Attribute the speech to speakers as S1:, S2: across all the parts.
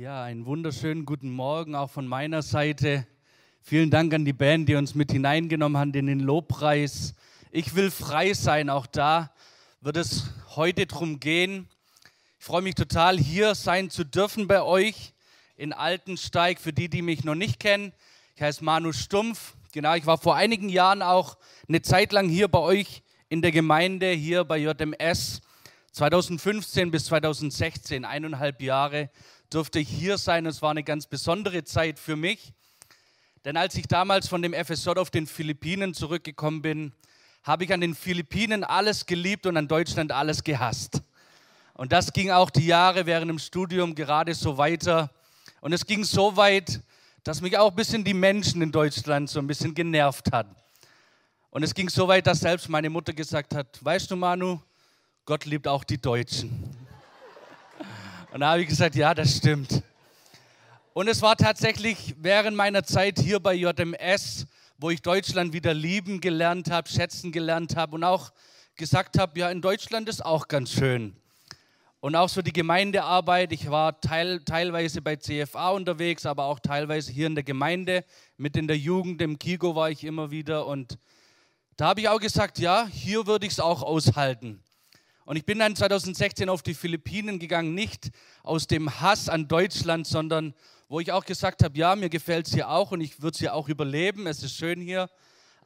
S1: Ja, einen wunderschönen guten Morgen auch von meiner Seite. Vielen Dank an die Band, die uns mit hineingenommen hat in den Lobpreis. Ich will frei sein, auch da wird es heute drum gehen. Ich freue mich total, hier sein zu dürfen bei euch in Altensteig. Für die, die mich noch nicht kennen, ich heiße Manu Stumpf. Genau, ich war vor einigen Jahren auch eine Zeit lang hier bei euch in der Gemeinde, hier bei JMS. 2015 bis 2016, eineinhalb Jahre, durfte hier sein. Es war eine ganz besondere Zeit für mich. Denn als ich damals von dem FSJ auf den Philippinen zurückgekommen bin, habe ich an den Philippinen alles geliebt und an Deutschland alles gehasst. Und das ging auch die Jahre während dem Studium gerade so weiter. Und es ging so weit, dass mich auch ein bisschen die Menschen in Deutschland so ein bisschen genervt hat. Und es ging so weit, dass selbst meine Mutter gesagt hat, weißt du Manu, Gott liebt auch die Deutschen. Und da habe ich gesagt, ja, das stimmt. Und es war tatsächlich während meiner Zeit hier bei JMS, wo ich Deutschland wieder lieben gelernt habe, schätzen gelernt habe und auch gesagt habe, ja, in Deutschland ist auch ganz schön. Und auch so die Gemeindearbeit, ich war teil, teilweise bei CFA unterwegs, aber auch teilweise hier in der Gemeinde, mit in der Jugend, im Kigo war ich immer wieder. Und da habe ich auch gesagt, ja, hier würde ich es auch aushalten. Und ich bin dann 2016 auf die Philippinen gegangen, nicht aus dem Hass an Deutschland, sondern wo ich auch gesagt habe, ja, mir gefällt es hier auch und ich würde es hier auch überleben, es ist schön hier,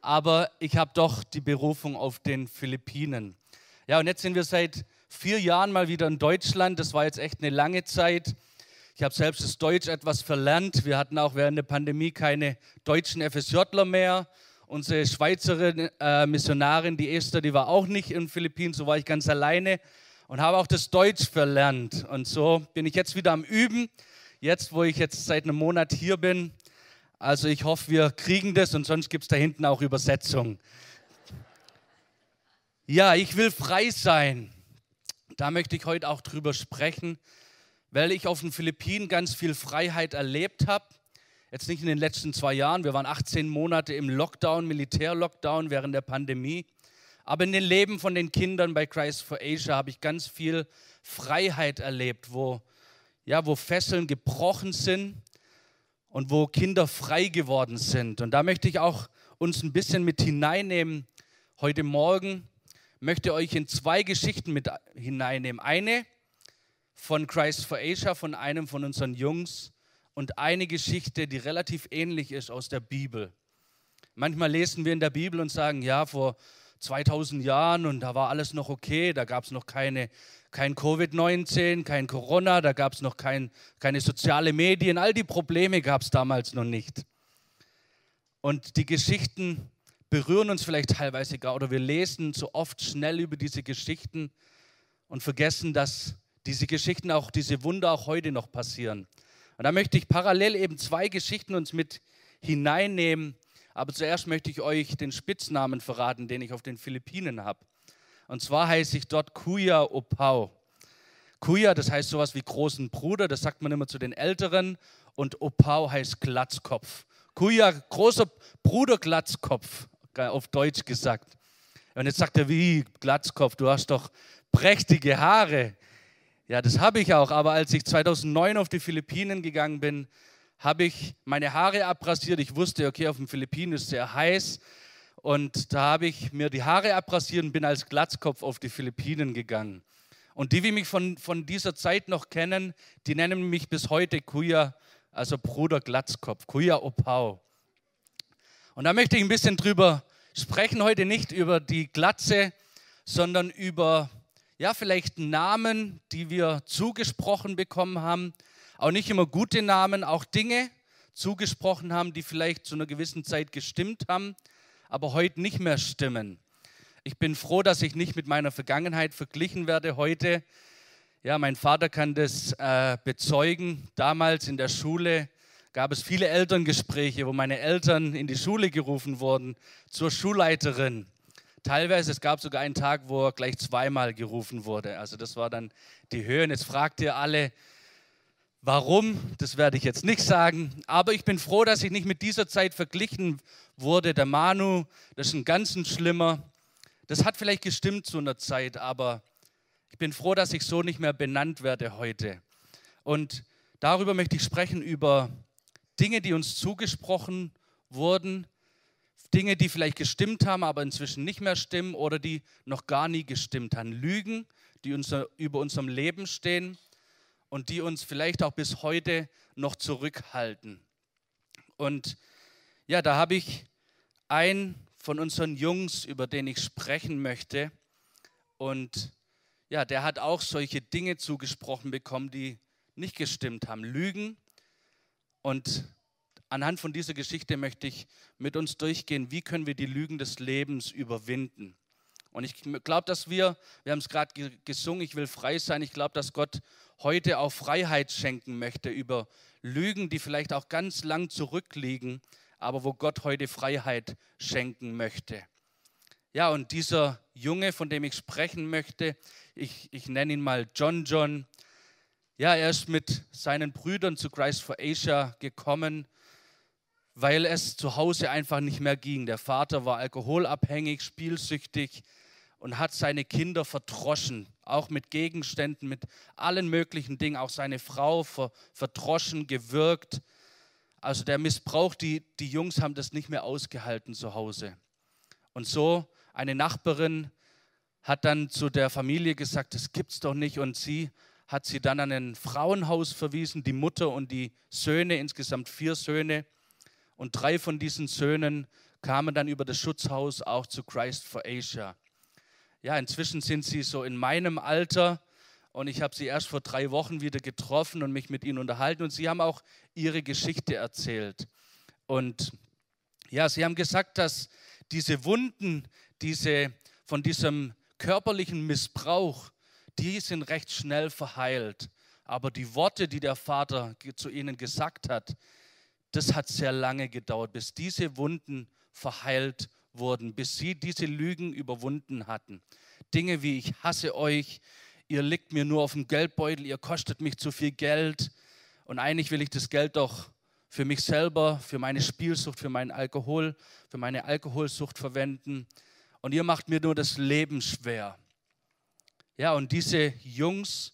S1: aber ich habe doch die Berufung auf den Philippinen. Ja, und jetzt sind wir seit vier Jahren mal wieder in Deutschland, das war jetzt echt eine lange Zeit. Ich habe selbst das Deutsch etwas verlernt. Wir hatten auch während der Pandemie keine deutschen FSJler mehr. Unsere Schweizerin, äh, Missionarin, die Esther, die war auch nicht in den Philippinen, so war ich ganz alleine und habe auch das Deutsch verlernt. Und so bin ich jetzt wieder am Üben, jetzt wo ich jetzt seit einem Monat hier bin. Also ich hoffe, wir kriegen das und sonst gibt es da hinten auch Übersetzung. Ja, ich will frei sein. Da möchte ich heute auch drüber sprechen, weil ich auf den Philippinen ganz viel Freiheit erlebt habe jetzt nicht in den letzten zwei Jahren, wir waren 18 Monate im Lockdown, Militärlockdown während der Pandemie, aber in den Leben von den Kindern bei Christ for Asia habe ich ganz viel Freiheit erlebt, wo, ja, wo Fesseln gebrochen sind und wo Kinder frei geworden sind. Und da möchte ich auch uns ein bisschen mit hineinnehmen. Heute Morgen möchte euch in zwei Geschichten mit hineinnehmen. Eine von Christ for Asia, von einem von unseren Jungs und eine Geschichte, die relativ ähnlich ist aus der Bibel. Manchmal lesen wir in der Bibel und sagen, ja, vor 2000 Jahren und da war alles noch okay, da gab es noch keine, kein Covid-19, kein Corona, da gab es noch kein, keine soziale Medien, all die Probleme gab es damals noch nicht. Und die Geschichten berühren uns vielleicht teilweise gar oder wir lesen so oft schnell über diese Geschichten und vergessen, dass diese Geschichten auch, diese Wunder auch heute noch passieren. Und da möchte ich parallel eben zwei Geschichten uns mit hineinnehmen. Aber zuerst möchte ich euch den Spitznamen verraten, den ich auf den Philippinen habe. Und zwar heiße ich dort Kuya Opau. Kuya, das heißt sowas wie großen Bruder, das sagt man immer zu den Älteren. Und Opau heißt Glatzkopf. Kuya, großer Bruder Glatzkopf, auf Deutsch gesagt. Und jetzt sagt er, wie Glatzkopf, du hast doch prächtige Haare. Ja, das habe ich auch, aber als ich 2009 auf die Philippinen gegangen bin, habe ich meine Haare abrasiert. Ich wusste, okay, auf den Philippinen ist es sehr heiß. Und da habe ich mir die Haare abrasiert und bin als Glatzkopf auf die Philippinen gegangen. Und die, die mich von, von dieser Zeit noch kennen, die nennen mich bis heute Kuya, also Bruder Glatzkopf, Kuya Opau. Und da möchte ich ein bisschen drüber sprechen, heute nicht über die Glatze, sondern über ja, vielleicht Namen, die wir zugesprochen bekommen haben, auch nicht immer gute Namen, auch Dinge zugesprochen haben, die vielleicht zu einer gewissen Zeit gestimmt haben, aber heute nicht mehr stimmen. Ich bin froh, dass ich nicht mit meiner Vergangenheit verglichen werde heute. Ja, mein Vater kann das äh, bezeugen. Damals in der Schule gab es viele Elterngespräche, wo meine Eltern in die Schule gerufen wurden zur Schulleiterin. Teilweise, es gab sogar einen Tag, wo er gleich zweimal gerufen wurde. Also das war dann die Höhe. Und jetzt fragt ihr alle, warum? Das werde ich jetzt nicht sagen. Aber ich bin froh, dass ich nicht mit dieser Zeit verglichen wurde. Der Manu, das ist ein ganz schlimmer. Das hat vielleicht gestimmt zu einer Zeit, aber ich bin froh, dass ich so nicht mehr benannt werde heute. Und darüber möchte ich sprechen, über Dinge, die uns zugesprochen wurden, Dinge, die vielleicht gestimmt haben, aber inzwischen nicht mehr stimmen oder die noch gar nie gestimmt haben. Lügen, die unser, über unserem Leben stehen und die uns vielleicht auch bis heute noch zurückhalten. Und ja, da habe ich einen von unseren Jungs, über den ich sprechen möchte. Und ja, der hat auch solche Dinge zugesprochen bekommen, die nicht gestimmt haben. Lügen. Und anhand von dieser Geschichte möchte ich mit uns durchgehen, wie können wir die Lügen des Lebens überwinden. Und ich glaube, dass wir, wir haben es gerade gesungen, ich will frei sein, ich glaube, dass Gott heute auch Freiheit schenken möchte über Lügen, die vielleicht auch ganz lang zurückliegen, aber wo Gott heute Freiheit schenken möchte. Ja, und dieser Junge, von dem ich sprechen möchte, ich, ich nenne ihn mal John John. Ja, er ist mit seinen Brüdern zu Christ for Asia gekommen, weil es zu Hause einfach nicht mehr ging. Der Vater war alkoholabhängig, spielsüchtig und hat seine Kinder verdroschen, auch mit Gegenständen, mit allen möglichen Dingen, auch seine Frau verdroschen, gewirkt. Also der Missbrauch, die, die Jungs haben das nicht mehr ausgehalten zu Hause. Und so eine Nachbarin hat dann zu der Familie gesagt, das gibt's doch nicht. Und sie hat sie dann an ein Frauenhaus verwiesen, die Mutter und die Söhne, insgesamt vier Söhne. Und drei von diesen Söhnen kamen dann über das Schutzhaus auch zu Christ for Asia. Ja, inzwischen sind sie so in meinem Alter und ich habe sie erst vor drei Wochen wieder getroffen und mich mit ihnen unterhalten und sie haben auch ihre Geschichte erzählt. Und ja, sie haben gesagt, dass diese Wunden, diese von diesem körperlichen Missbrauch, die sind recht schnell verheilt. Aber die Worte, die der Vater zu ihnen gesagt hat, das hat sehr lange gedauert, bis diese Wunden verheilt wurden, bis sie diese Lügen überwunden hatten. Dinge wie ich hasse euch, ihr liegt mir nur auf dem Geldbeutel, ihr kostet mich zu viel Geld und eigentlich will ich das Geld doch für mich selber, für meine Spielsucht, für meinen Alkohol, für meine Alkoholsucht verwenden und ihr macht mir nur das Leben schwer. Ja, und diese Jungs,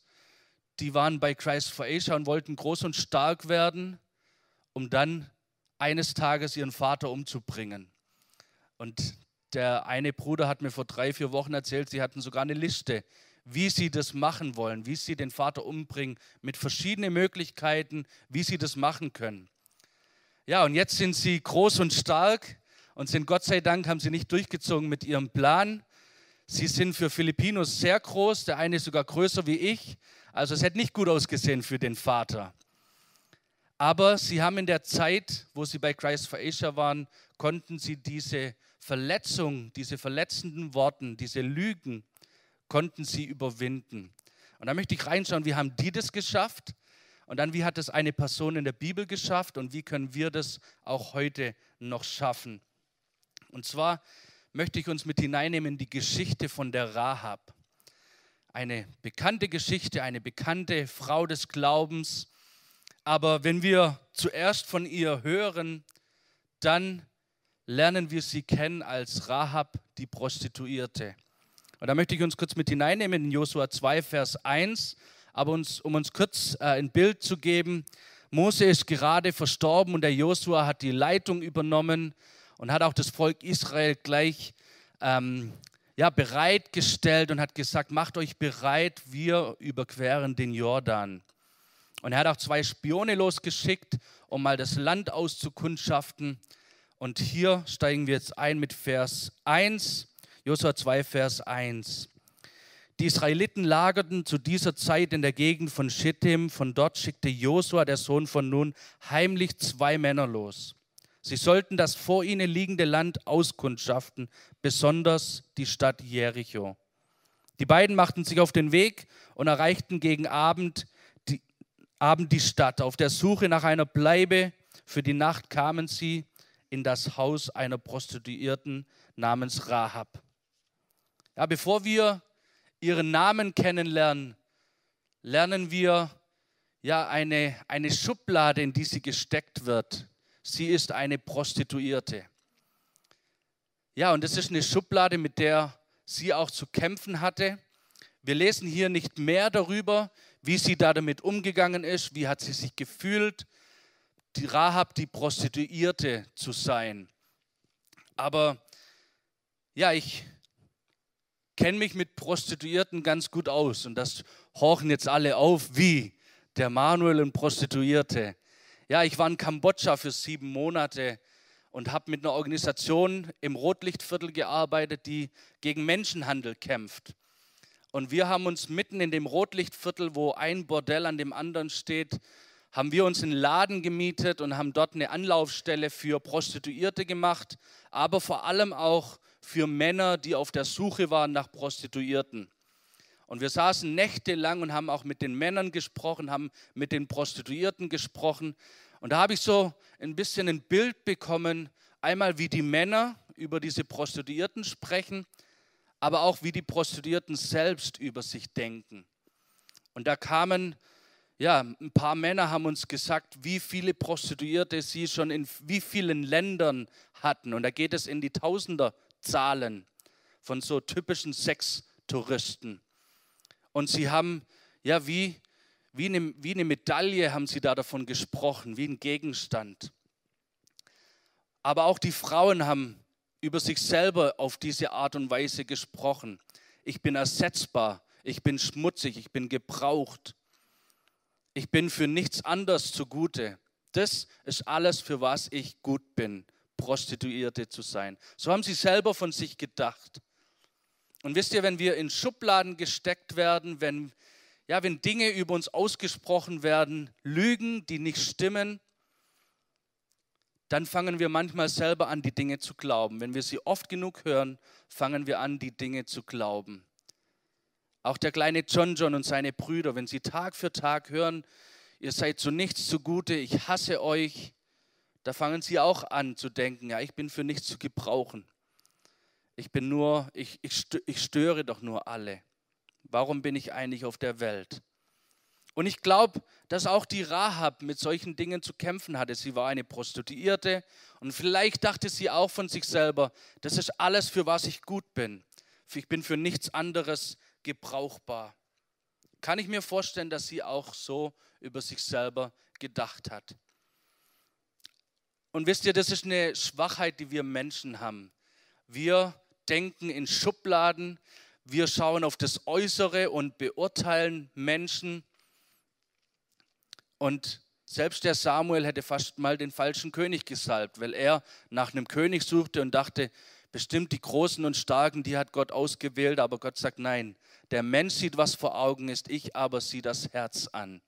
S1: die waren bei Christ for Asia und wollten groß und stark werden, um dann eines Tages ihren Vater umzubringen. Und der eine Bruder hat mir vor drei, vier Wochen erzählt, sie hatten sogar eine Liste, wie sie das machen wollen, wie sie den Vater umbringen, mit verschiedenen Möglichkeiten, wie sie das machen können. Ja, und jetzt sind sie groß und stark und sind Gott sei Dank, haben sie nicht durchgezogen mit ihrem Plan. Sie sind für Filipinos sehr groß, der eine ist sogar größer wie ich. Also es hätte nicht gut ausgesehen für den Vater. Aber sie haben in der Zeit, wo sie bei Christ for Asia waren, konnten sie diese Verletzung, diese verletzenden Worte, diese Lügen, konnten sie überwinden. Und da möchte ich reinschauen, wie haben die das geschafft? Und dann, wie hat es eine Person in der Bibel geschafft und wie können wir das auch heute noch schaffen? Und zwar möchte ich uns mit hineinnehmen in die Geschichte von der Rahab. Eine bekannte Geschichte, eine bekannte Frau des Glaubens. Aber wenn wir zuerst von ihr hören, dann lernen wir sie kennen als Rahab, die Prostituierte. Und da möchte ich uns kurz mit hineinnehmen in Josua 2, Vers 1. Aber uns, um uns kurz äh, ein Bild zu geben, Mose ist gerade verstorben und der Josua hat die Leitung übernommen und hat auch das Volk Israel gleich ähm, ja, bereitgestellt und hat gesagt, macht euch bereit, wir überqueren den Jordan. Und er hat auch zwei Spione losgeschickt, um mal das Land auszukundschaften. Und hier steigen wir jetzt ein mit Vers 1, Josua 2, Vers 1. Die Israeliten lagerten zu dieser Zeit in der Gegend von Schittim. Von dort schickte Josua, der Sohn von Nun, heimlich zwei Männer los. Sie sollten das vor ihnen liegende Land auskundschaften, besonders die Stadt Jericho. Die beiden machten sich auf den Weg und erreichten gegen Abend Abend die Stadt. Auf der Suche nach einer Bleibe für die Nacht kamen sie in das Haus einer Prostituierten namens Rahab. Ja, bevor wir ihren Namen kennenlernen, lernen wir ja eine, eine Schublade, in die sie gesteckt wird. Sie ist eine Prostituierte. Ja, und das ist eine Schublade, mit der sie auch zu kämpfen hatte. Wir lesen hier nicht mehr darüber, wie sie da damit umgegangen ist, wie hat sie sich gefühlt, die Rahab, die Prostituierte zu sein. Aber ja, ich kenne mich mit Prostituierten ganz gut aus und das horchen jetzt alle auf, wie der Manuel und Prostituierte. Ja, ich war in Kambodscha für sieben Monate und habe mit einer Organisation im Rotlichtviertel gearbeitet, die gegen Menschenhandel kämpft. Und wir haben uns mitten in dem Rotlichtviertel, wo ein Bordell an dem anderen steht, haben wir uns einen Laden gemietet und haben dort eine Anlaufstelle für Prostituierte gemacht, aber vor allem auch für Männer, die auf der Suche waren nach Prostituierten. Und wir saßen nächtelang und haben auch mit den Männern gesprochen, haben mit den Prostituierten gesprochen. Und da habe ich so ein bisschen ein Bild bekommen, einmal wie die Männer über diese Prostituierten sprechen, aber auch wie die Prostituierten selbst über sich denken. Und da kamen, ja, ein paar Männer haben uns gesagt, wie viele Prostituierte sie schon in wie vielen Ländern hatten. Und da geht es in die Tausenderzahlen von so typischen Sextouristen. Und sie haben, ja, wie, wie, eine, wie eine Medaille haben sie da davon gesprochen, wie ein Gegenstand. Aber auch die Frauen haben über sich selber auf diese Art und Weise gesprochen. Ich bin ersetzbar, ich bin schmutzig, ich bin gebraucht. Ich bin für nichts anderes zugute. Das ist alles, für was ich gut bin, Prostituierte zu sein. So haben sie selber von sich gedacht. Und wisst ihr, wenn wir in Schubladen gesteckt werden, wenn, ja, wenn Dinge über uns ausgesprochen werden, Lügen, die nicht stimmen, dann fangen wir manchmal selber an, die Dinge zu glauben. Wenn wir sie oft genug hören, fangen wir an, die Dinge zu glauben. Auch der kleine John John und seine Brüder, wenn sie Tag für Tag hören, ihr seid zu nichts zugute, ich hasse euch, da fangen sie auch an zu denken, ja, ich bin für nichts zu gebrauchen. Ich bin nur, ich, ich, ich störe doch nur alle. Warum bin ich eigentlich auf der Welt? Und ich glaube, dass auch die Rahab mit solchen Dingen zu kämpfen hatte. Sie war eine Prostituierte und vielleicht dachte sie auch von sich selber, das ist alles, für was ich gut bin. Ich bin für nichts anderes gebrauchbar. Kann ich mir vorstellen, dass sie auch so über sich selber gedacht hat. Und wisst ihr, das ist eine Schwachheit, die wir Menschen haben. Wir denken in Schubladen, wir schauen auf das Äußere und beurteilen Menschen und selbst der Samuel hätte fast mal den falschen König gesalbt, weil er nach einem König suchte und dachte, bestimmt die Großen und Starken, die hat Gott ausgewählt, aber Gott sagt, nein, der Mensch sieht, was vor Augen ist, ich aber sehe das Herz an.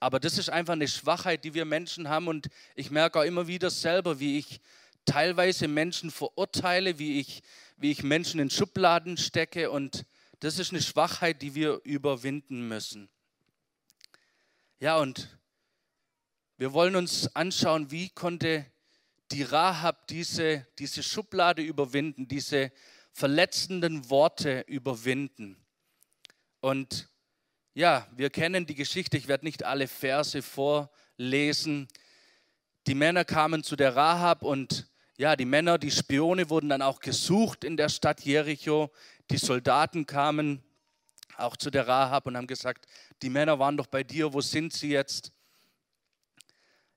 S1: Aber das ist einfach eine Schwachheit, die wir Menschen haben und ich merke auch immer wieder selber, wie ich teilweise Menschen verurteile, wie ich, wie ich Menschen in Schubladen stecke und das ist eine Schwachheit, die wir überwinden müssen. Ja, und wir wollen uns anschauen, wie konnte die Rahab diese, diese Schublade überwinden, diese verletzenden Worte überwinden. Und ja, wir kennen die Geschichte, ich werde nicht alle Verse vorlesen. Die Männer kamen zu der Rahab und ja, die Männer, die Spione wurden dann auch gesucht in der Stadt Jericho. Die Soldaten kamen auch zu der Rahab und haben gesagt, die Männer waren doch bei dir, wo sind sie jetzt?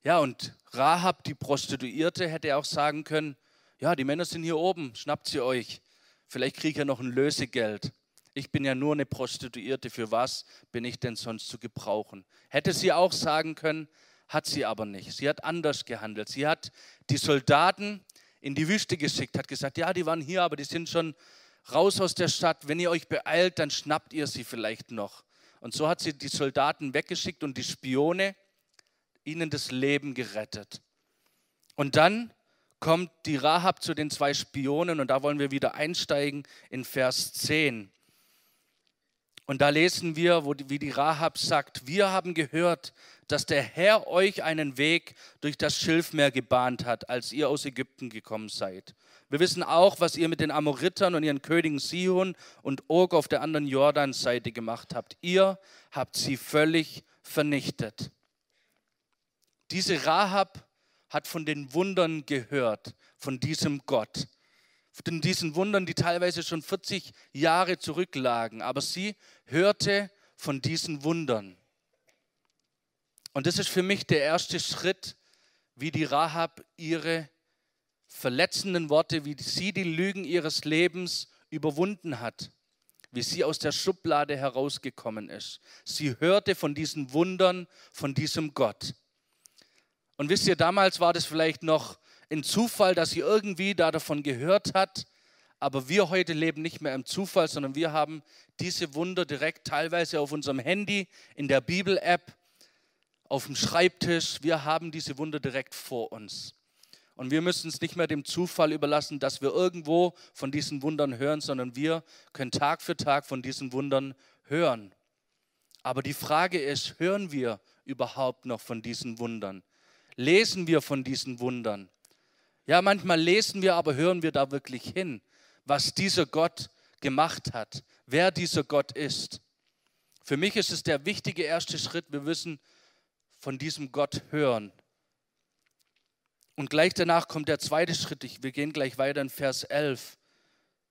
S1: Ja, und Rahab, die Prostituierte, hätte auch sagen können, ja, die Männer sind hier oben, schnappt sie euch. Vielleicht kriege ich ja noch ein Lösegeld. Ich bin ja nur eine Prostituierte, für was bin ich denn sonst zu gebrauchen? Hätte sie auch sagen können, hat sie aber nicht. Sie hat anders gehandelt. Sie hat die Soldaten in die Wüste geschickt, hat gesagt, ja, die waren hier, aber die sind schon raus aus der Stadt, wenn ihr euch beeilt, dann schnappt ihr sie vielleicht noch. Und so hat sie die Soldaten weggeschickt und die Spione ihnen das Leben gerettet. Und dann kommt die Rahab zu den zwei Spionen und da wollen wir wieder einsteigen in Vers 10. Und da lesen wir, wo, wie die Rahab sagt, wir haben gehört, dass der Herr euch einen Weg durch das Schilfmeer gebahnt hat, als ihr aus Ägypten gekommen seid. Wir wissen auch, was ihr mit den Amoritern und ihren Königen Sihon und Og auf der anderen Jordanseite gemacht habt. Ihr habt sie völlig vernichtet. Diese Rahab hat von den Wundern gehört, von diesem Gott, von diesen Wundern, die teilweise schon 40 Jahre zurücklagen. Aber sie hörte von diesen Wundern. Und das ist für mich der erste Schritt, wie die Rahab ihre verletzenden Worte, wie sie die Lügen ihres Lebens überwunden hat, wie sie aus der Schublade herausgekommen ist. Sie hörte von diesen Wundern, von diesem Gott. Und wisst ihr, damals war das vielleicht noch ein Zufall, dass sie irgendwie da davon gehört hat, aber wir heute leben nicht mehr im Zufall, sondern wir haben diese Wunder direkt teilweise auf unserem Handy, in der Bibel-App, auf dem Schreibtisch. Wir haben diese Wunder direkt vor uns. Und wir müssen es nicht mehr dem Zufall überlassen, dass wir irgendwo von diesen Wundern hören, sondern wir können Tag für Tag von diesen Wundern hören. Aber die Frage ist, hören wir überhaupt noch von diesen Wundern? Lesen wir von diesen Wundern? Ja, manchmal lesen wir, aber hören wir da wirklich hin? was dieser Gott gemacht hat, wer dieser Gott ist. Für mich ist es der wichtige erste Schritt. Wir müssen von diesem Gott hören. Und gleich danach kommt der zweite Schritt. Wir gehen gleich weiter in Vers 11.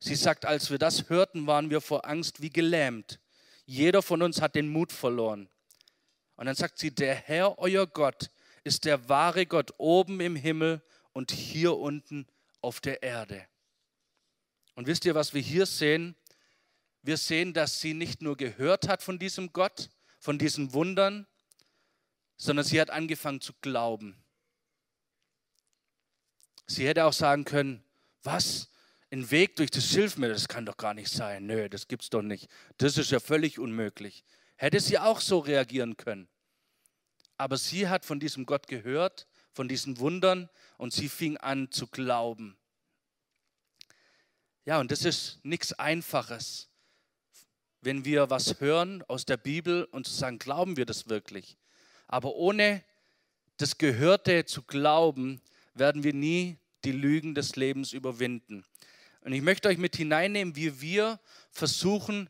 S1: Sie sagt, als wir das hörten, waren wir vor Angst wie gelähmt. Jeder von uns hat den Mut verloren. Und dann sagt sie, der Herr, euer Gott, ist der wahre Gott oben im Himmel und hier unten auf der Erde. Und wisst ihr, was wir hier sehen? Wir sehen, dass sie nicht nur gehört hat von diesem Gott, von diesen Wundern, sondern sie hat angefangen zu glauben. Sie hätte auch sagen können, was? Ein Weg durch das Schilfmeer, das kann doch gar nicht sein. Nö, das gibt's doch nicht. Das ist ja völlig unmöglich. Hätte sie auch so reagieren können. Aber sie hat von diesem Gott gehört, von diesen Wundern und sie fing an zu glauben. Ja, und das ist nichts Einfaches, wenn wir was hören aus der Bibel und zu sagen, glauben wir das wirklich? Aber ohne das Gehörte zu glauben, werden wir nie die Lügen des Lebens überwinden. Und ich möchte euch mit hineinnehmen, wie wir versuchen,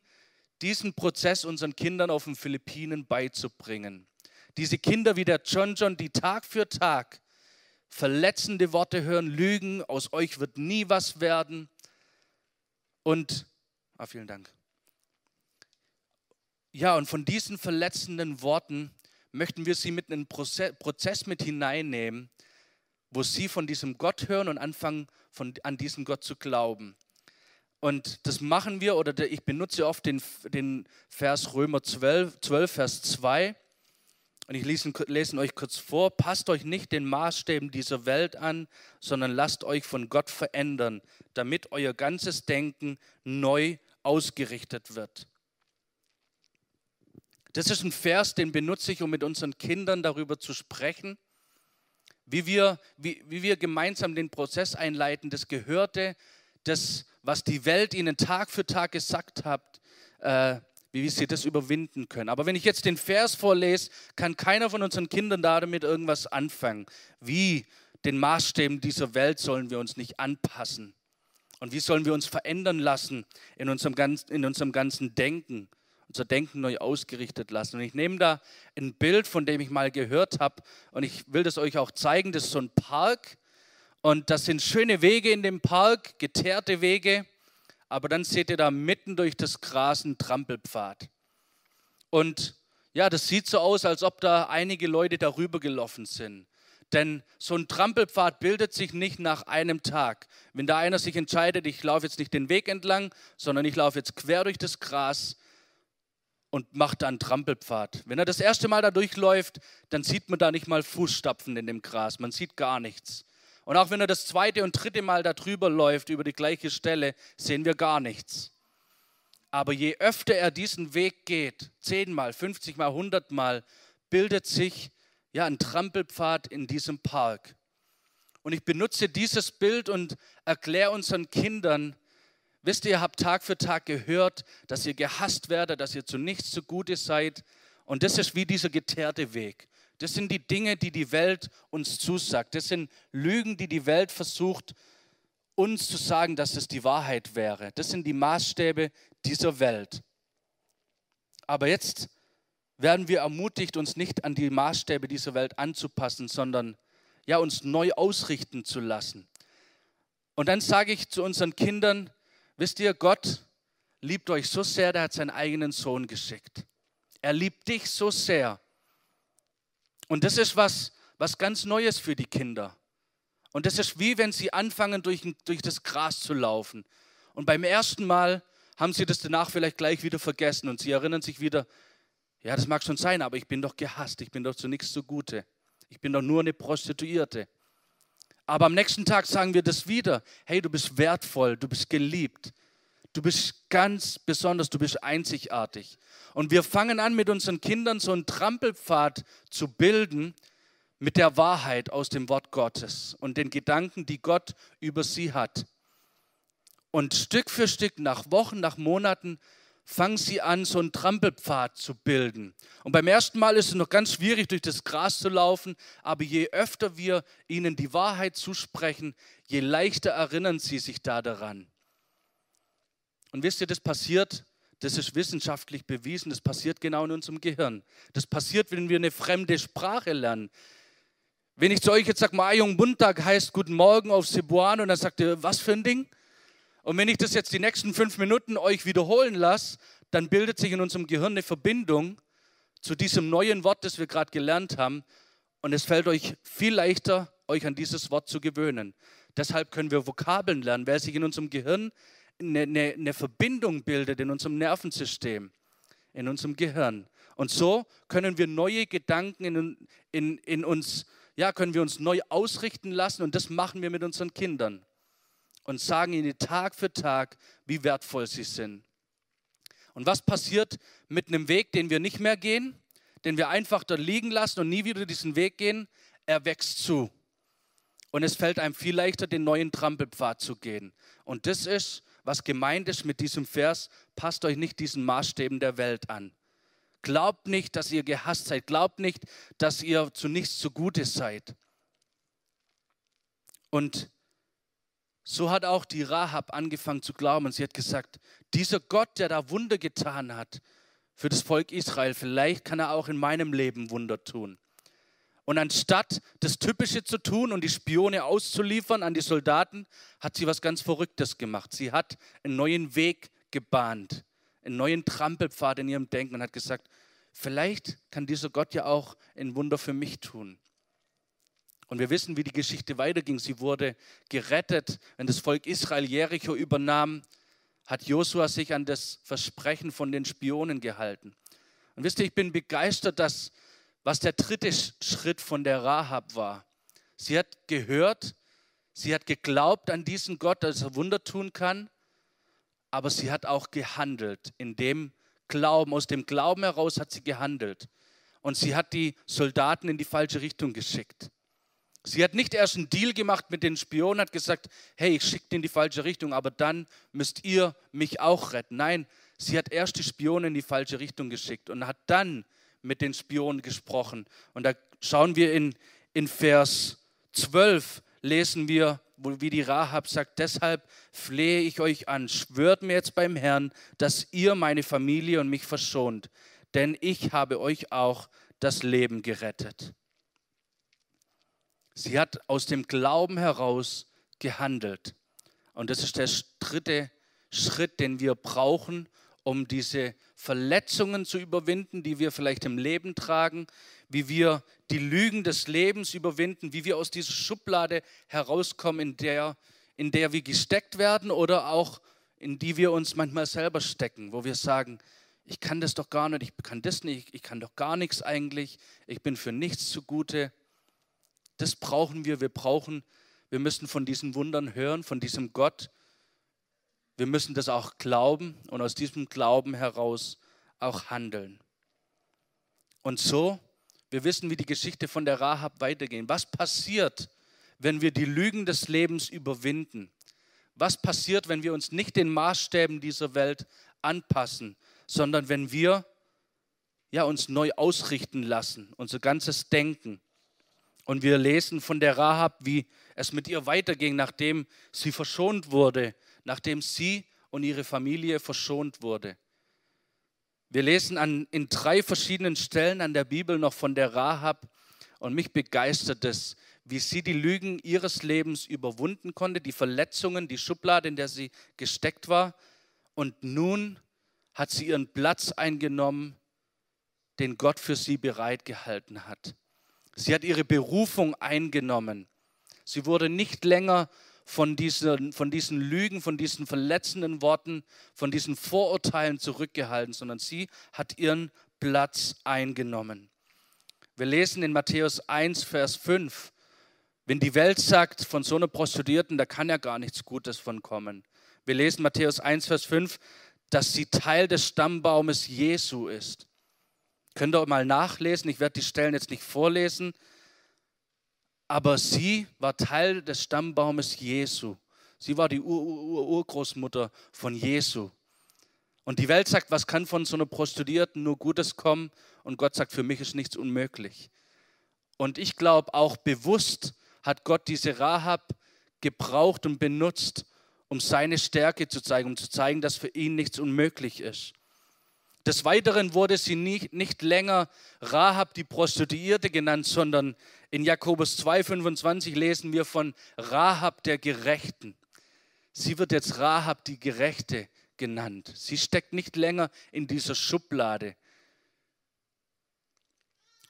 S1: diesen Prozess unseren Kindern auf den Philippinen beizubringen. Diese Kinder wie der John John, die Tag für Tag verletzende Worte hören, Lügen, aus euch wird nie was werden. Und, ah, vielen Dank. Ja, und von diesen verletzenden Worten möchten wir sie mit einem Prozess mit hineinnehmen, wo sie von diesem Gott hören und anfangen, von, an diesen Gott zu glauben. Und das machen wir, oder ich benutze oft den, den Vers Römer 12, 12, Vers 2. Und ich lese, lese euch kurz vor. Passt euch nicht den Maßstäben dieser Welt an, sondern lasst euch von Gott verändern, damit euer ganzes Denken neu ausgerichtet wird. Das ist ein Vers, den benutze ich, um mit unseren Kindern darüber zu sprechen, wie wir, wie, wie wir gemeinsam den Prozess einleiten, das Gehörte, das, was die Welt ihnen Tag für Tag gesagt hat, äh, wie sie das überwinden können. Aber wenn ich jetzt den Vers vorlese, kann keiner von unseren Kindern damit irgendwas anfangen. Wie den Maßstäben dieser Welt sollen wir uns nicht anpassen? Und wie sollen wir uns verändern lassen in unserem, in unserem ganzen Denken, unser Denken neu ausgerichtet lassen? Und ich nehme da ein Bild, von dem ich mal gehört habe, und ich will das euch auch zeigen. Das ist so ein Park, und das sind schöne Wege in dem Park, geteerte Wege aber dann seht ihr da mitten durch das Gras einen Trampelpfad. Und ja, das sieht so aus, als ob da einige Leute darüber gelaufen sind. Denn so ein Trampelpfad bildet sich nicht nach einem Tag. Wenn da einer sich entscheidet, ich laufe jetzt nicht den Weg entlang, sondern ich laufe jetzt quer durch das Gras und mache da einen Trampelpfad. Wenn er das erste Mal da durchläuft, dann sieht man da nicht mal Fußstapfen in dem Gras. Man sieht gar nichts. Und auch wenn er das zweite und dritte Mal darüber läuft, über die gleiche Stelle, sehen wir gar nichts. Aber je öfter er diesen Weg geht, zehnmal, 50 mal, 100 Mal, bildet sich ja ein Trampelpfad in diesem Park. Und ich benutze dieses Bild und erkläre unseren Kindern, wisst ihr, ihr habt Tag für Tag gehört, dass ihr gehasst werdet, dass ihr zu nichts zu Gute seid. Und das ist wie dieser geteerte Weg. Das sind die Dinge, die die Welt uns zusagt. Das sind Lügen, die die Welt versucht, uns zu sagen, dass es die Wahrheit wäre. Das sind die Maßstäbe dieser Welt. Aber jetzt werden wir ermutigt, uns nicht an die Maßstäbe dieser Welt anzupassen, sondern ja, uns neu ausrichten zu lassen. Und dann sage ich zu unseren Kindern, wisst ihr, Gott liebt euch so sehr, der hat seinen eigenen Sohn geschickt. Er liebt dich so sehr. Und das ist was, was ganz Neues für die Kinder. Und das ist wie wenn sie anfangen, durch, durch das Gras zu laufen. Und beim ersten Mal haben sie das danach vielleicht gleich wieder vergessen und sie erinnern sich wieder, ja, das mag schon sein, aber ich bin doch gehasst, ich bin doch zu nichts zugute. Ich bin doch nur eine Prostituierte. Aber am nächsten Tag sagen wir das wieder. Hey, du bist wertvoll, du bist geliebt. Du bist ganz besonders, du bist einzigartig. Und wir fangen an, mit unseren Kindern so einen Trampelpfad zu bilden mit der Wahrheit aus dem Wort Gottes und den Gedanken, die Gott über sie hat. Und Stück für Stück, nach Wochen, nach Monaten, fangen sie an, so einen Trampelpfad zu bilden. Und beim ersten Mal ist es noch ganz schwierig, durch das Gras zu laufen, aber je öfter wir ihnen die Wahrheit zusprechen, je leichter erinnern sie sich da daran. Und wisst ihr, das passiert, das ist wissenschaftlich bewiesen, das passiert genau in unserem Gehirn. Das passiert, wenn wir eine fremde Sprache lernen. Wenn ich zu euch jetzt sage, Majung Buntag heißt Guten Morgen auf Cebuan und dann sagt ihr, was für ein Ding? Und wenn ich das jetzt die nächsten fünf Minuten euch wiederholen lasse, dann bildet sich in unserem Gehirn eine Verbindung zu diesem neuen Wort, das wir gerade gelernt haben. Und es fällt euch viel leichter, euch an dieses Wort zu gewöhnen. Deshalb können wir Vokabeln lernen, weil sich in unserem Gehirn eine, eine, eine Verbindung bildet, in unserem Nervensystem, in unserem Gehirn. Und so können wir neue Gedanken in, in, in uns, ja, können wir uns neu ausrichten lassen und das machen wir mit unseren Kindern und sagen ihnen Tag für Tag, wie wertvoll sie sind. Und was passiert mit einem Weg, den wir nicht mehr gehen, den wir einfach dort liegen lassen und nie wieder diesen Weg gehen? Er wächst zu. Und es fällt einem viel leichter, den neuen Trampelpfad zu gehen. Und das ist, was gemeint ist mit diesem Vers, passt euch nicht diesen Maßstäben der Welt an. Glaubt nicht, dass ihr gehasst seid. Glaubt nicht, dass ihr zu nichts zugute seid. Und so hat auch die Rahab angefangen zu glauben sie hat gesagt, dieser Gott, der da Wunder getan hat für das Volk Israel, vielleicht kann er auch in meinem Leben Wunder tun. Und anstatt das Typische zu tun und die Spione auszuliefern an die Soldaten, hat sie was ganz Verrücktes gemacht. Sie hat einen neuen Weg gebahnt, einen neuen Trampelpfad in ihrem Denken und hat gesagt, vielleicht kann dieser Gott ja auch ein Wunder für mich tun. Und wir wissen, wie die Geschichte weiterging. Sie wurde gerettet. Wenn das Volk Israel Jericho übernahm, hat Josua sich an das Versprechen von den Spionen gehalten. Und wisst ihr, ich bin begeistert, dass was der dritte Schritt von der Rahab war. Sie hat gehört, sie hat geglaubt an diesen Gott, dass er Wunder tun kann, aber sie hat auch gehandelt. In dem Glauben, aus dem Glauben heraus hat sie gehandelt. Und sie hat die Soldaten in die falsche Richtung geschickt. Sie hat nicht erst einen Deal gemacht mit den Spionen, hat gesagt, hey, ich schicke in die falsche Richtung, aber dann müsst ihr mich auch retten. Nein, sie hat erst die Spionen in die falsche Richtung geschickt und hat dann mit den Spionen gesprochen. Und da schauen wir in, in Vers 12, lesen wir, wie die Rahab sagt, deshalb flehe ich euch an, schwört mir jetzt beim Herrn, dass ihr meine Familie und mich verschont, denn ich habe euch auch das Leben gerettet. Sie hat aus dem Glauben heraus gehandelt. Und das ist der dritte Schritt, den wir brauchen, um diese Verletzungen zu überwinden, die wir vielleicht im Leben tragen, wie wir die Lügen des Lebens überwinden, wie wir aus dieser Schublade herauskommen, in der, in der wir gesteckt werden oder auch in die wir uns manchmal selber stecken, wo wir sagen, ich kann das doch gar nicht, ich kann das nicht, ich kann doch gar nichts eigentlich, ich bin für nichts zugute. Das brauchen wir. Wir brauchen, wir müssen von diesen Wundern hören, von diesem Gott. Wir müssen das auch glauben und aus diesem Glauben heraus auch handeln. Und so, wir wissen, wie die Geschichte von der Rahab weitergeht. Was passiert, wenn wir die Lügen des Lebens überwinden? Was passiert, wenn wir uns nicht den Maßstäben dieser Welt anpassen, sondern wenn wir ja, uns neu ausrichten lassen, unser ganzes Denken? Und wir lesen von der Rahab, wie es mit ihr weiterging, nachdem sie verschont wurde, nachdem sie und ihre Familie verschont wurde. Wir lesen an, in drei verschiedenen Stellen an der Bibel noch von der Rahab und mich begeistert es, wie sie die Lügen ihres Lebens überwunden konnte, die Verletzungen, die Schublade, in der sie gesteckt war. Und nun hat sie ihren Platz eingenommen den Gott für sie bereitgehalten hat. Sie hat ihre Berufung eingenommen. Sie wurde nicht länger von diesen, von diesen Lügen, von diesen verletzenden Worten, von diesen Vorurteilen zurückgehalten, sondern sie hat ihren Platz eingenommen. Wir lesen in Matthäus 1, Vers 5, wenn die Welt sagt, von so einer Prostituierten, da kann ja gar nichts Gutes von kommen. Wir lesen Matthäus 1, Vers 5, dass sie Teil des Stammbaumes Jesu ist. Könnt ihr mal nachlesen, ich werde die Stellen jetzt nicht vorlesen, aber sie war Teil des Stammbaumes Jesu. Sie war die Ur -Ur Urgroßmutter von Jesu. Und die Welt sagt, was kann von so einer Prostituierten nur Gutes kommen? Und Gott sagt, für mich ist nichts unmöglich. Und ich glaube, auch bewusst hat Gott diese Rahab gebraucht und benutzt, um seine Stärke zu zeigen, um zu zeigen, dass für ihn nichts unmöglich ist. Des Weiteren wurde sie nicht, nicht länger Rahab die Prostituierte genannt, sondern in Jakobus 2,25 lesen wir von Rahab der Gerechten. Sie wird jetzt Rahab die Gerechte genannt. Sie steckt nicht länger in dieser Schublade.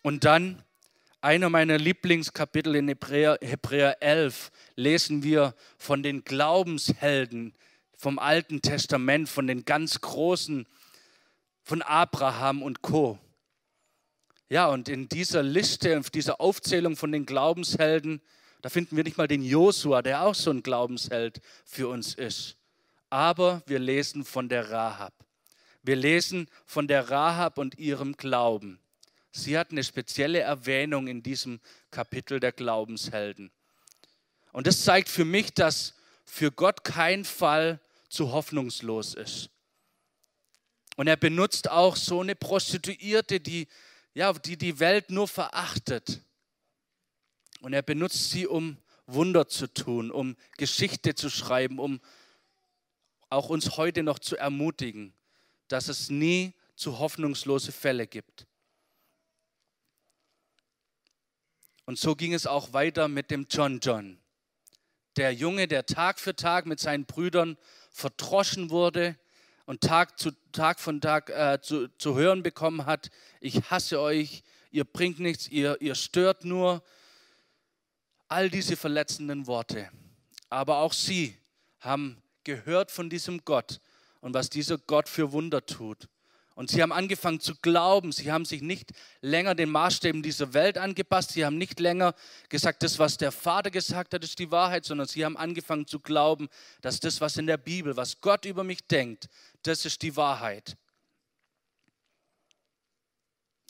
S1: Und dann einer meiner Lieblingskapitel in Hebräer, Hebräer 11 lesen wir von den Glaubenshelden vom Alten Testament, von den ganz großen, von Abraham und Co. Ja, und in dieser Liste, in dieser Aufzählung von den Glaubenshelden, da finden wir nicht mal den Josua, der auch so ein Glaubensheld für uns ist. Aber wir lesen von der Rahab. Wir lesen von der Rahab und ihrem Glauben. Sie hat eine spezielle Erwähnung in diesem Kapitel der Glaubenshelden. Und das zeigt für mich, dass für Gott kein Fall zu hoffnungslos ist. Und er benutzt auch so eine Prostituierte, die ja, die, die Welt nur verachtet. Und er benutzt sie, um Wunder zu tun, um Geschichte zu schreiben, um auch uns heute noch zu ermutigen, dass es nie zu hoffnungslose Fälle gibt. Und so ging es auch weiter mit dem John John. Der Junge, der Tag für Tag mit seinen Brüdern verdroschen wurde und Tag zu Tag von Tag äh, zu, zu hören bekommen hat, ich hasse euch, ihr bringt nichts, ihr, ihr stört nur. All diese verletzenden Worte. Aber auch sie haben gehört von diesem Gott und was dieser Gott für Wunder tut. Und sie haben angefangen zu glauben. Sie haben sich nicht länger den Maßstäben dieser Welt angepasst. Sie haben nicht länger gesagt, das, was der Vater gesagt hat, ist die Wahrheit, sondern sie haben angefangen zu glauben, dass das, was in der Bibel, was Gott über mich denkt, das ist die Wahrheit.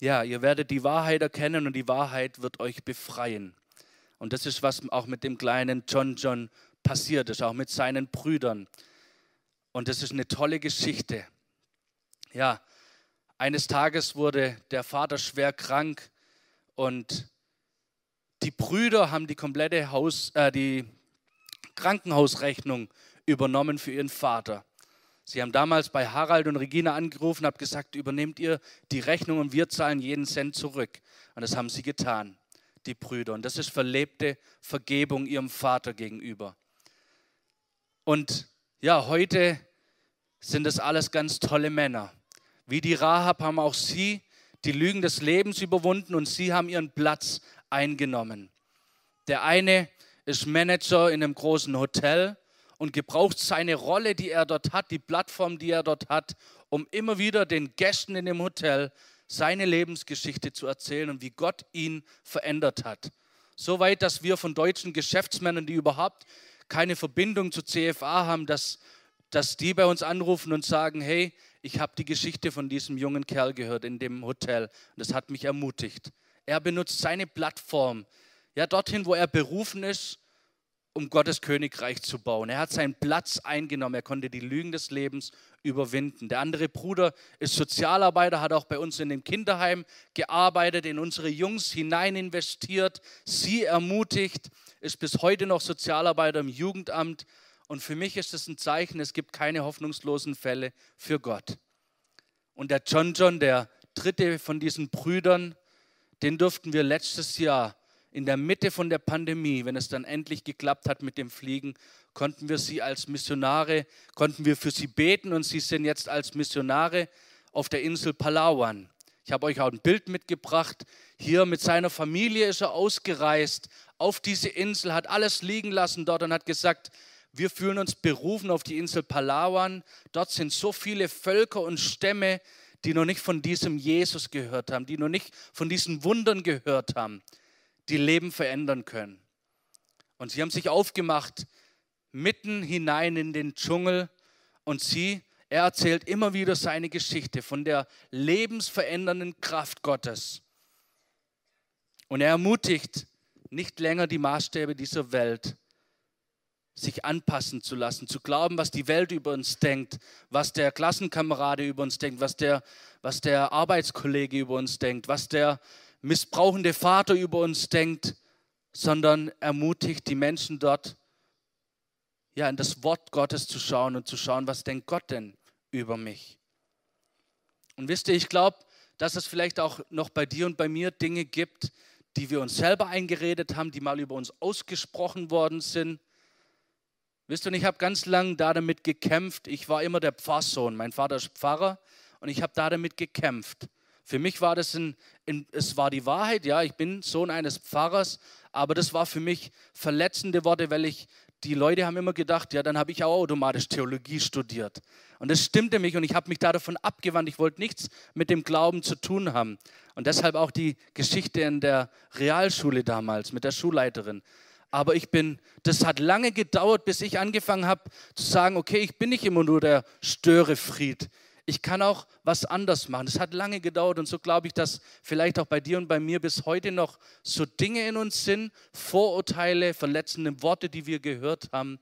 S1: Ja, ihr werdet die Wahrheit erkennen und die Wahrheit wird euch befreien. Und das ist, was auch mit dem kleinen John John passiert ist, auch mit seinen Brüdern. Und das ist eine tolle Geschichte. Ja, eines Tages wurde der Vater schwer krank und die Brüder haben die komplette Haus, äh, die Krankenhausrechnung übernommen für ihren Vater. Sie haben damals bei Harald und Regina angerufen, haben gesagt, übernehmt ihr die Rechnung und wir zahlen jeden Cent zurück. Und das haben sie getan, die Brüder. Und das ist verlebte Vergebung ihrem Vater gegenüber. Und ja, heute sind das alles ganz tolle Männer. Wie die Rahab haben auch sie die Lügen des Lebens überwunden und sie haben ihren Platz eingenommen. Der eine ist Manager in einem großen Hotel und gebraucht seine Rolle, die er dort hat, die Plattform, die er dort hat, um immer wieder den Gästen in dem Hotel seine Lebensgeschichte zu erzählen und wie Gott ihn verändert hat. Soweit, dass wir von deutschen Geschäftsmännern, die überhaupt keine Verbindung zu CFA haben, dass, dass die bei uns anrufen und sagen, hey, ich habe die Geschichte von diesem jungen Kerl gehört in dem Hotel und das hat mich ermutigt. Er benutzt seine Plattform, ja, dorthin, wo er berufen ist, um Gottes Königreich zu bauen. Er hat seinen Platz eingenommen, er konnte die Lügen des Lebens überwinden. Der andere Bruder ist Sozialarbeiter, hat auch bei uns in dem Kinderheim gearbeitet, in unsere Jungs hinein investiert, sie ermutigt, ist bis heute noch Sozialarbeiter im Jugendamt und für mich ist es ein Zeichen, es gibt keine hoffnungslosen Fälle für Gott. Und der John John, der dritte von diesen Brüdern, den durften wir letztes Jahr in der Mitte von der Pandemie, wenn es dann endlich geklappt hat mit dem Fliegen, konnten wir sie als Missionare, konnten wir für sie beten und sie sind jetzt als Missionare auf der Insel Palawan. Ich habe euch auch ein Bild mitgebracht. Hier mit seiner Familie ist er ausgereist auf diese Insel, hat alles liegen lassen dort und hat gesagt, wir fühlen uns berufen auf die Insel Palawan. Dort sind so viele Völker und Stämme, die noch nicht von diesem Jesus gehört haben, die noch nicht von diesen Wundern gehört haben, die Leben verändern können. Und sie haben sich aufgemacht mitten hinein in den Dschungel und sie, er erzählt immer wieder seine Geschichte von der lebensverändernden Kraft Gottes. Und er ermutigt, nicht länger die Maßstäbe dieser Welt sich anpassen zu lassen, zu glauben, was die Welt über uns denkt, was der Klassenkamerade über uns denkt, was der, was der Arbeitskollege über uns denkt, was der missbrauchende Vater über uns denkt, sondern ermutigt die Menschen dort, ja, in das Wort Gottes zu schauen und zu schauen, was denkt Gott denn über mich. Und wisst ihr, ich glaube, dass es vielleicht auch noch bei dir und bei mir Dinge gibt, die wir uns selber eingeredet haben, die mal über uns ausgesprochen worden sind. Wisst ihr, ich habe ganz lange da damit gekämpft. Ich war immer der Pfarrsohn. Mein Vater ist Pfarrer und ich habe da damit gekämpft. Für mich war das ein, ein, es war die Wahrheit, ja, ich bin Sohn eines Pfarrers, aber das war für mich verletzende Worte, weil ich die Leute haben immer gedacht, ja, dann habe ich auch automatisch Theologie studiert. Und das stimmte mich und ich habe mich da davon abgewandt. Ich wollte nichts mit dem Glauben zu tun haben. Und deshalb auch die Geschichte in der Realschule damals mit der Schulleiterin. Aber ich bin, das hat lange gedauert, bis ich angefangen habe zu sagen, okay, ich bin nicht immer nur der Störefried ich kann auch was anders machen. Es hat lange gedauert und so glaube ich, dass vielleicht auch bei dir und bei mir bis heute noch so Dinge in uns sind, Vorurteile, verletzende Worte, die wir gehört haben,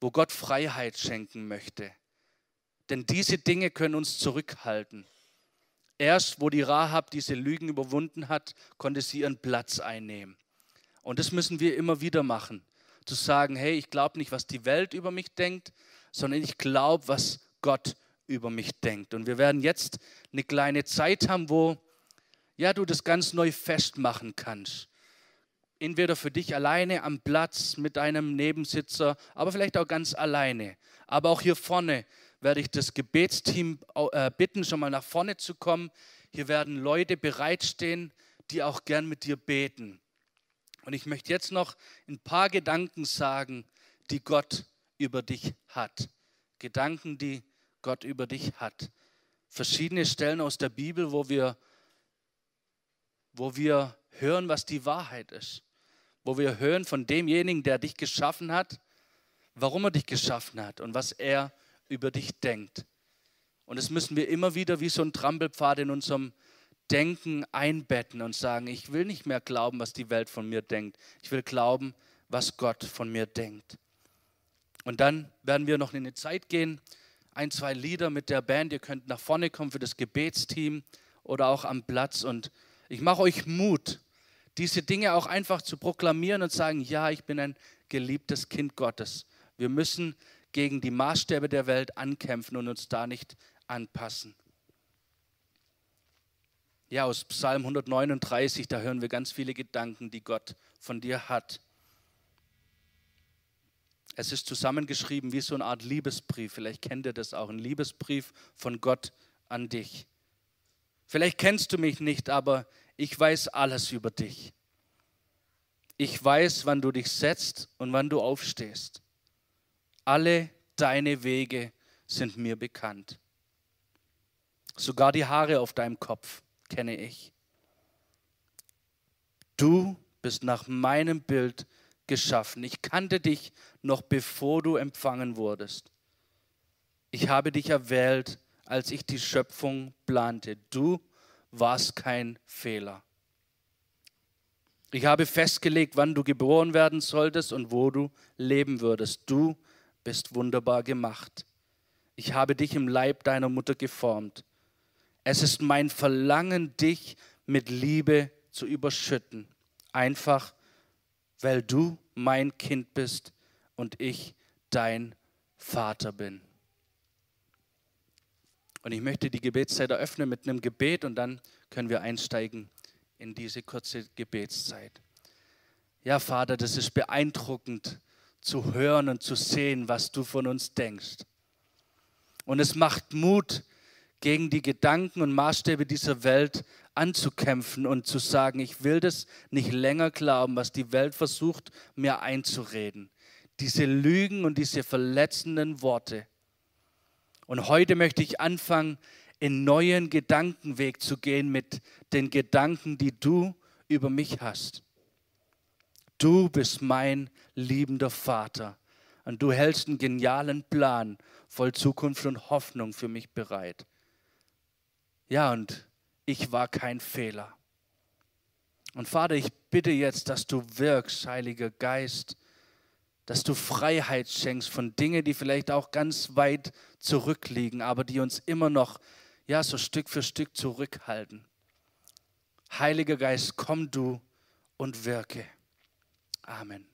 S1: wo Gott Freiheit schenken möchte. Denn diese Dinge können uns zurückhalten. Erst wo die Rahab diese Lügen überwunden hat, konnte sie ihren Platz einnehmen. Und das müssen wir immer wieder machen. Zu sagen, hey, ich glaube nicht, was die Welt über mich denkt, sondern ich glaube, was Gott über mich denkt. Und wir werden jetzt eine kleine Zeit haben, wo ja, du das ganz neu festmachen kannst. Entweder für dich alleine am Platz mit einem Nebensitzer, aber vielleicht auch ganz alleine. Aber auch hier vorne werde ich das Gebetsteam äh, bitten, schon mal nach vorne zu kommen. Hier werden Leute bereitstehen, die auch gern mit dir beten. Und ich möchte jetzt noch ein paar Gedanken sagen, die Gott über dich hat. Gedanken, die Gott über dich hat. Verschiedene Stellen aus der Bibel, wo wir, wo wir hören, was die Wahrheit ist. Wo wir hören von demjenigen, der dich geschaffen hat, warum er dich geschaffen hat und was er über dich denkt. Und das müssen wir immer wieder wie so ein Trampelpfad in unserem Denken einbetten und sagen, ich will nicht mehr glauben, was die Welt von mir denkt. Ich will glauben, was Gott von mir denkt. Und dann werden wir noch in eine Zeit gehen, ein, zwei Lieder mit der Band. Ihr könnt nach vorne kommen für das Gebetsteam oder auch am Platz. Und ich mache euch Mut, diese Dinge auch einfach zu proklamieren und sagen, ja, ich bin ein geliebtes Kind Gottes. Wir müssen gegen die Maßstäbe der Welt ankämpfen und uns da nicht anpassen. Ja, aus Psalm 139, da hören wir ganz viele Gedanken, die Gott von dir hat. Es ist zusammengeschrieben wie so eine Art Liebesbrief. Vielleicht kennt ihr das auch, ein Liebesbrief von Gott an dich. Vielleicht kennst du mich nicht, aber ich weiß alles über dich. Ich weiß, wann du dich setzt und wann du aufstehst. Alle deine Wege sind mir bekannt. Sogar die Haare auf deinem Kopf kenne ich. Du bist nach meinem Bild geschaffen. Ich kannte dich noch bevor du empfangen wurdest. Ich habe dich erwählt, als ich die Schöpfung plante. Du warst kein Fehler. Ich habe festgelegt, wann du geboren werden solltest und wo du leben würdest. Du bist wunderbar gemacht. Ich habe dich im Leib deiner Mutter geformt. Es ist mein Verlangen, dich mit Liebe zu überschütten. Einfach, weil du mein Kind bist und ich dein Vater bin. Und ich möchte die Gebetszeit eröffnen mit einem Gebet und dann können wir einsteigen in diese kurze Gebetszeit. Ja, Vater, das ist beeindruckend zu hören und zu sehen, was du von uns denkst. Und es macht Mut, gegen die Gedanken und Maßstäbe dieser Welt anzukämpfen und zu sagen, ich will das nicht länger glauben, was die Welt versucht, mir einzureden. Diese Lügen und diese verletzenden Worte. Und heute möchte ich anfangen, in neuen Gedankenweg zu gehen mit den Gedanken, die du über mich hast. Du bist mein liebender Vater und du hältst einen genialen Plan voll Zukunft und Hoffnung für mich bereit. Ja, und ich war kein Fehler. Und Vater, ich bitte jetzt, dass du wirkst, Heiliger Geist, dass du Freiheit schenkst von Dingen, die vielleicht auch ganz weit zurückliegen, aber die uns immer noch ja, so Stück für Stück zurückhalten. Heiliger Geist, komm du und wirke. Amen.